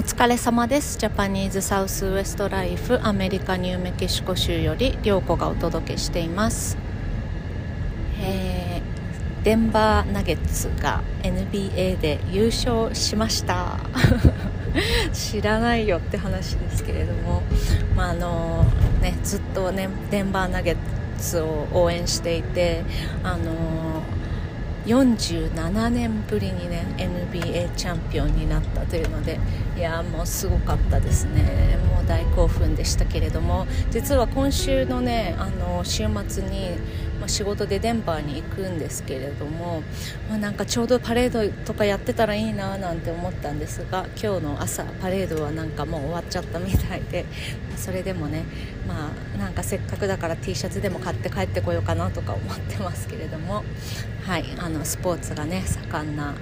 お疲れ様です。ジャパニーズサウスウエストライフアメリカニューメキシコ州より涼子がお届けしています、えー、デンバーナゲッツが NBA で優勝しました。知らないよって話ですけれども、まああのね、ずっと、ね、デンバーナゲッツを応援していて、あの47年ぶりにね NBA チャンピオンになったというのでいやもうすごかったですね。もう大興奮でしたけれども実は今週のねあの週末にまあ、仕事でデンバーに行くんですけれども、まあ、なんかちょうどパレードとかやってたらいいななんて思ったんですが今日の朝パレードはなんかもう終わっちゃったみたいでそれでもねまあなんかせっかくだから T シャツでも買って帰ってこようかなとか思ってますけれどもはいあのスポーツがね盛んな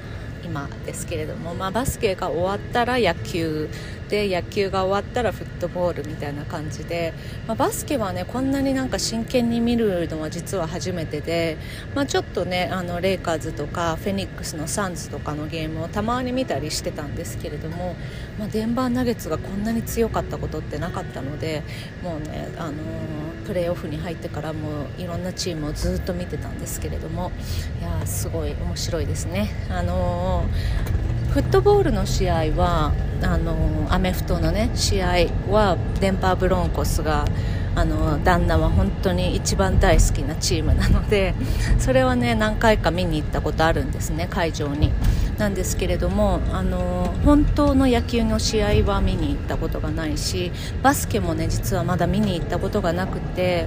今ですけれども、まあ、バスケが終わったら野球で野球が終わったらフットボールみたいな感じで、まあ、バスケはねこんなになんか真剣に見るのは実は初めてで、まあ、ちょっとねあのレイカーズとかフェニックスのサンズとかのゲームをたまに見たりしてたんですけれども、まあ、デンバーナゲッツがこんなに強かったことってなかったのでもうね、あのー、プレーオフに入ってからもいろんなチームをずっと見てたんですけれどもいやすごい面白いですね。あのー、フットボールの試合はあのアメフトのね試合はデンパーブロンコスがあの旦那は本当に一番大好きなチームなので それはね何回か見に行ったことあるんですね会場に。なんですけれどもあの本当の野球の試合は見に行ったことがないしバスケもね実はまだ見に行ったことがなくて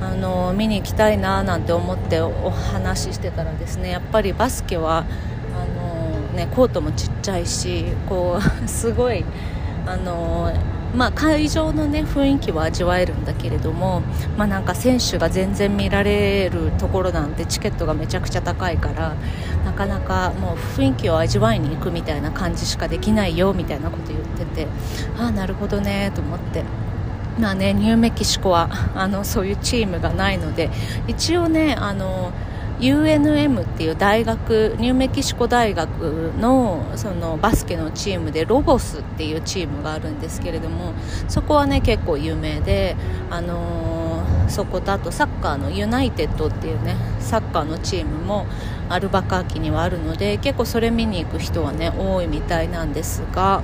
あの見に行きたいななんて思ってお話ししてたらですねやっぱりバスケはね、コートもちっちゃいしこう すごいあのまあ、会場の、ね、雰囲気は味わえるんだけれども、まあ、なんか選手が全然見られるところなんてチケットがめちゃくちゃ高いからなかなかもう雰囲気を味わいに行くみたいな感じしかできないよみたいなこと言っててああなるほどねと思って。まあね、ニューメキシコはあのそういうチームがないので一応ねあの UNM っていう大学ニューメキシコ大学のそのバスケのチームでロボスっていうチームがあるんですけれどもそこはね結構有名で、あのー、そことあとサッカーのユナイテッドっていうねサッカーのチームもアルバカーキにはあるので結構それ見に行く人はね多いみたいなんですが。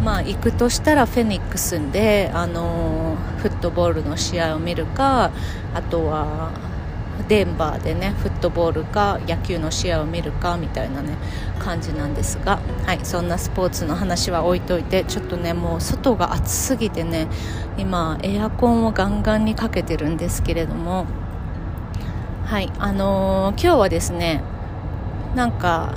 まあ、行くとしたらフェニックスで、あのー、フットボールの試合を見るかあとはデンバーでねフットボールか野球の試合を見るかみたいなね感じなんですが、はい、そんなスポーツの話は置いといてちょっとねもう外が暑すぎてね今エアコンをガンガンにかけてるんですけれどもはいあのー、今日はですねなんか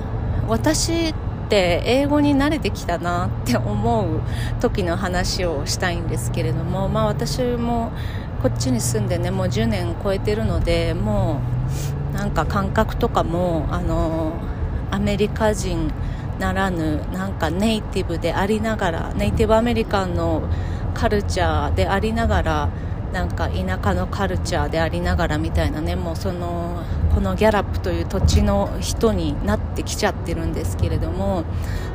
私って英語に慣れてきたなって思う時の話をしたいんですけれどもまあ私もこっちに住んでねもう10年超えてるのでもうなんか感覚とかもあのアメリカ人ならぬなんかネイティブでありながらネイティブアメリカンのカルチャーでありながらなんか田舎のカルチャーでありながらみたいなねもうそのこのギャラップという土地の人になってきちゃってるんですけれども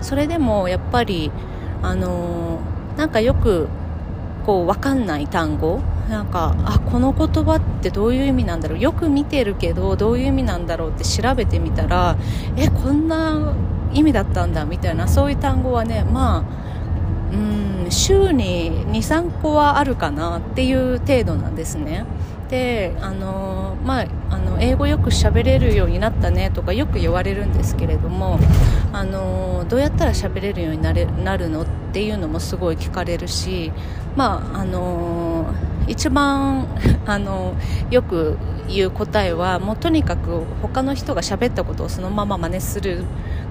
それでもやっぱりあのなんかよくこう分かんない単語なんかあこの言葉ってどういう意味なんだろうよく見てるけどどういう意味なんだろうって調べてみたらえこんな意味だったんだみたいなそういう単語はねまあうん週に23個はあるかなっていう程度なんですね。であのまあ、あの英語よく喋れるようになったねとかよく言われるんですけれどもあのどうやったら喋れるようになれなるのっていうのもすごい聞かれるし、まああの一番あのよく言う答えはもうとにかく他の人が喋ったことをそのまま真似する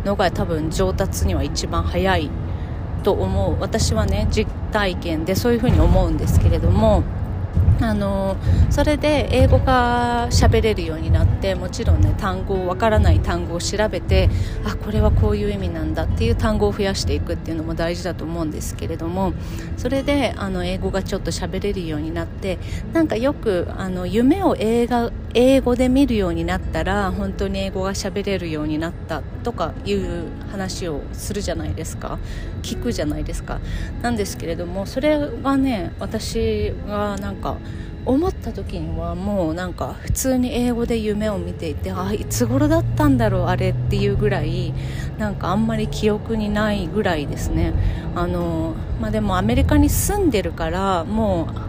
のが多分上達には一番早いと思う私はね実体験でそういうふうに思うんですけれどもあのそれで英語が喋れるようになってもちろんね単語わからない単語を調べてあこれはこういう意味なんだっていう単語を増やしていくっていうのも大事だと思うんですけれどもそれであの英語がちょっと喋れるようになってなんかよくあの夢を映画英語で見るようになったら本当に英語が喋れるようになったとかいう話をするじゃないですか。聞くじゃないですか。なんですけれどもそれがね私がなんか思った時にはもうなんか普通に英語で夢を見ていてあいつ頃だったんだろうあれっていうぐらいなんかあんまり記憶にないぐらいですね。あの、まあ、でもアメリカに住んでるからもう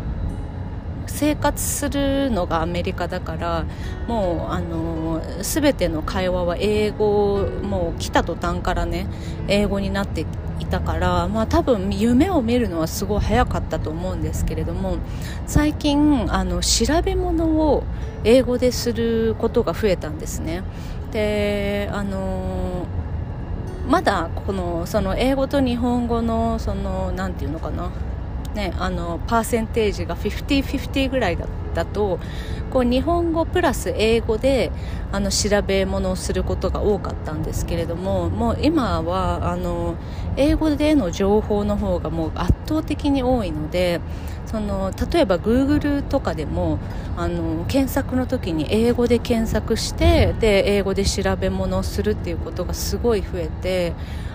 生活するのがアメリカだからもうあの全ての会話は英語もう来た途端からね英語になっていたから、まあ、多分夢を見るのはすごい早かったと思うんですけれども最近あの調べ物を英語ですることが増えたんですね。であのまだこのその英語と日本語のそのなんて言うのかなね、あのパーセンテージが50-50ぐらいだだとこう日本語プラス英語であの調べ物をすることが多かったんですけれどももう今はあの英語での情報の方がもう圧倒的に多いのでその例えば Google とかでもあの検索の時に英語で検索してで英語で調べ物をするっていうことがすごい増えて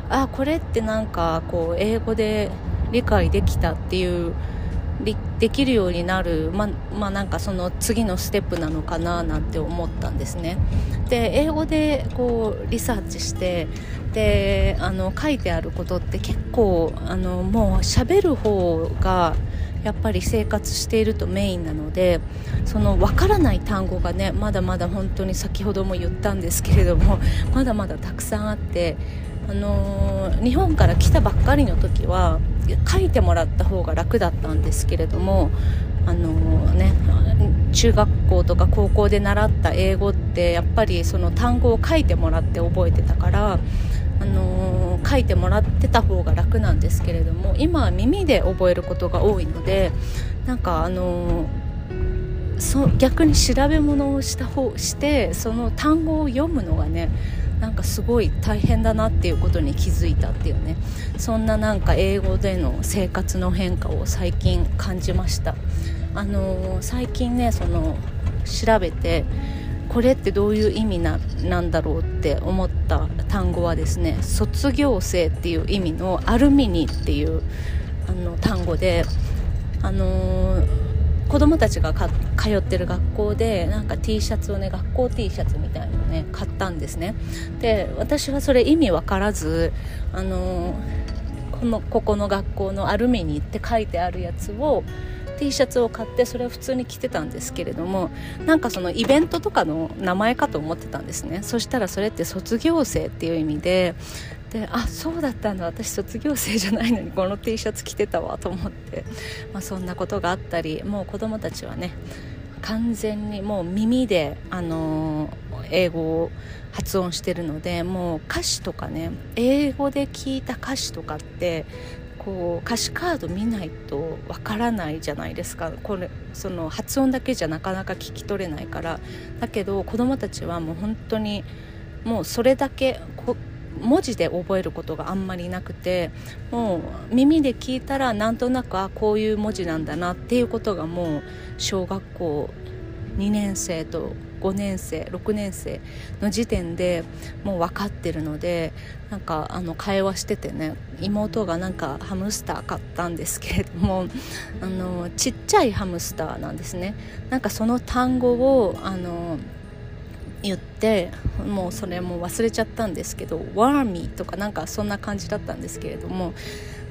あこれってなんかこう英語で理解できたっていうできるようになる、ままあ、なんかその次のステップなのかななんて思ったんですね。で英語でこうリサーチしてであの書いてあることって結構あのもう喋る方がやっぱり生活しているとメインなのでその分からない単語がねまだまだ本当に先ほども言ったんですけれどもまだまだたくさんあってあのー、日本から来たばっかりの時は書いてもらった方が楽だったんですけれどもあの、ね中学校とか高校で習った英語ってやっぱりその単語を書いてもらって覚えてたから、あの、書いてもらってた方が楽なんですけれども今は耳で覚えることが多いのでなんかあのそ逆に調べ物をした方してその単語を読むのがねなんかすごい大変だなっていうことに気づいたっていうね。そんななんか英語での生活の変化を最近感じました。あのー、最近ねその調べてこれってどういう意味ななんだろうって思った単語はですね卒業生っていう意味のアルミニっていうあの単語であのー子供たちが通ってる学校でなんか T シャツをね学校 T シャツみたいのをね買ったんですね。で私はそれ意味わからずあのこのここの学校のアルミニって書いてあるやつを T シャツを買ってそれを普通に着てたんですけれどもなんかそのイベントとかの名前かと思ってたんですね。そしたらそれって卒業生っていう意味でであそうだったんだ。私卒業生じゃないのにこの T シャツ着てたわと思って、まあ、そんなことがあったりもう子供たちはね完全にもう耳で、あの、英語を発音してるのでもう歌詞とかね英語で聞いた歌詞とかってこう歌詞カード見ないとわからないじゃないですか。これその発音だけじゃなかなか聞き取れないから。だけど子どもたちはもう本当にもうそれだけ文字で覚えることがあんまりなくてもう耳で聞いたらなんとなくあこういう文字なんだなっていうことがもう小学校2年生と5年生6年生の時点でもう分かってるのでなんかあの会話しててね妹がなんかハムスター買ったんですけれどもあのちっちゃいハムスターなんですね。なんかその単語をあの言ってもうそれも忘れちゃったんですけど「ワーミー」とかなんかそんな感じだったんですけれども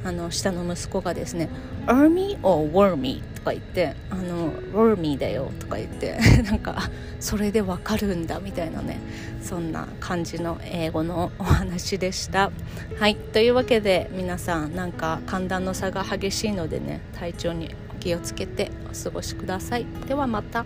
あの下の息子がですね「Army or Wormy」とか言って「あの Wormy だよ」とか言って なんかそれでわかるんだみたいなねそんな感じの英語のお話でした。はいというわけで皆さんなんか寒暖の差が激しいのでね体調にお気をつけてお過ごしください。ではまた。